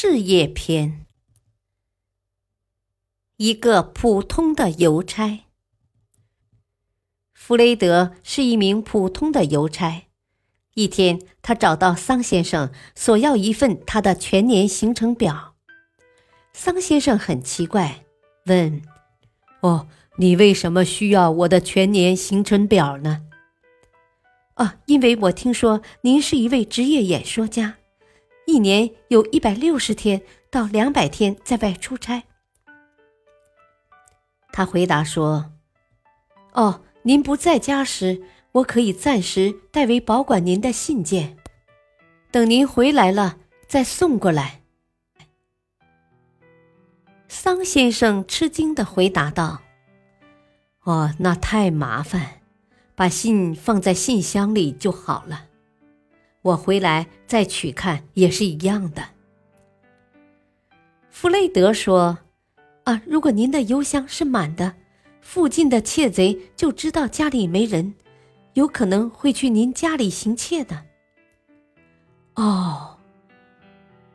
事业篇：一个普通的邮差。弗雷德是一名普通的邮差。一天，他找到桑先生，索要一份他的全年行程表。桑先生很奇怪，问：“哦，你为什么需要我的全年行程表呢？”“啊，因为我听说您是一位职业演说家。”一年有一百六十天到两百天在外出差。他回答说：“哦，您不在家时，我可以暂时代为保管您的信件，等您回来了再送过来。”桑先生吃惊的回答道：“哦，那太麻烦，把信放在信箱里就好了。”我回来再取看也是一样的。弗雷德说：“啊，如果您的邮箱是满的，附近的窃贼就知道家里没人，有可能会去您家里行窃的。”哦，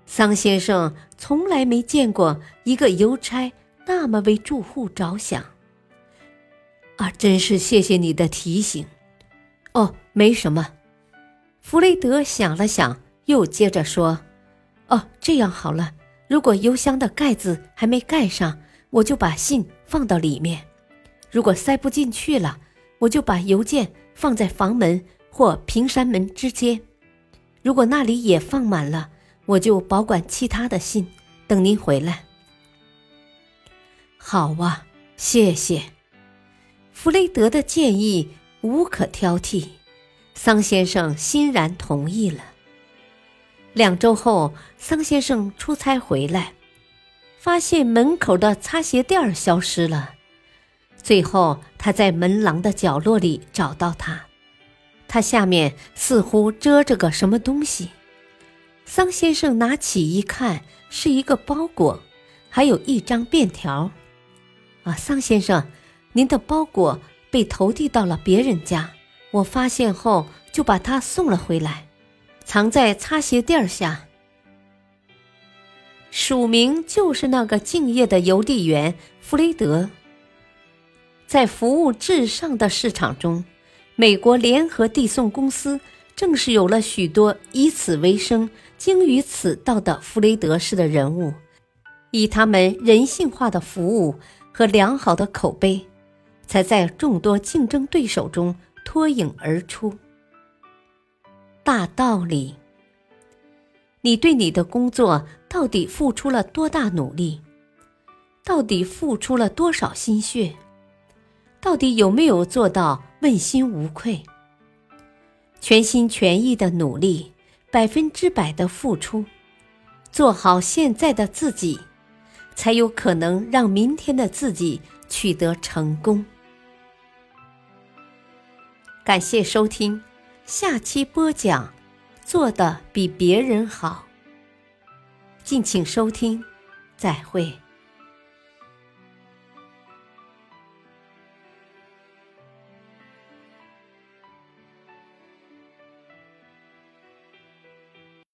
桑先生从来没见过一个邮差那么为住户着想。啊，真是谢谢你的提醒。哦，没什么。弗雷德想了想，又接着说：“哦，这样好了，如果邮箱的盖子还没盖上，我就把信放到里面；如果塞不进去了，我就把邮件放在房门或平山门之间；如果那里也放满了，我就保管其他的信，等您回来。”好啊，谢谢。弗雷德的建议无可挑剔。桑先生欣然同意了。两周后，桑先生出差回来，发现门口的擦鞋垫儿消失了。最后，他在门廊的角落里找到它，它下面似乎遮着个什么东西。桑先生拿起一看，是一个包裹，还有一张便条。啊，桑先生，您的包裹被投递到了别人家。我发现后就把它送了回来，藏在擦鞋垫下。署名就是那个敬业的邮递员弗雷德。在服务至上的市场中，美国联合递送公司正是有了许多以此为生、精于此道的弗雷德式的人物，以他们人性化的服务和良好的口碑，才在众多竞争对手中。脱颖而出。大道理，你对你的工作到底付出了多大努力？到底付出了多少心血？到底有没有做到问心无愧？全心全意的努力，百分之百的付出，做好现在的自己，才有可能让明天的自己取得成功。感谢收听，下期播讲，做的比别人好。敬请收听，再会。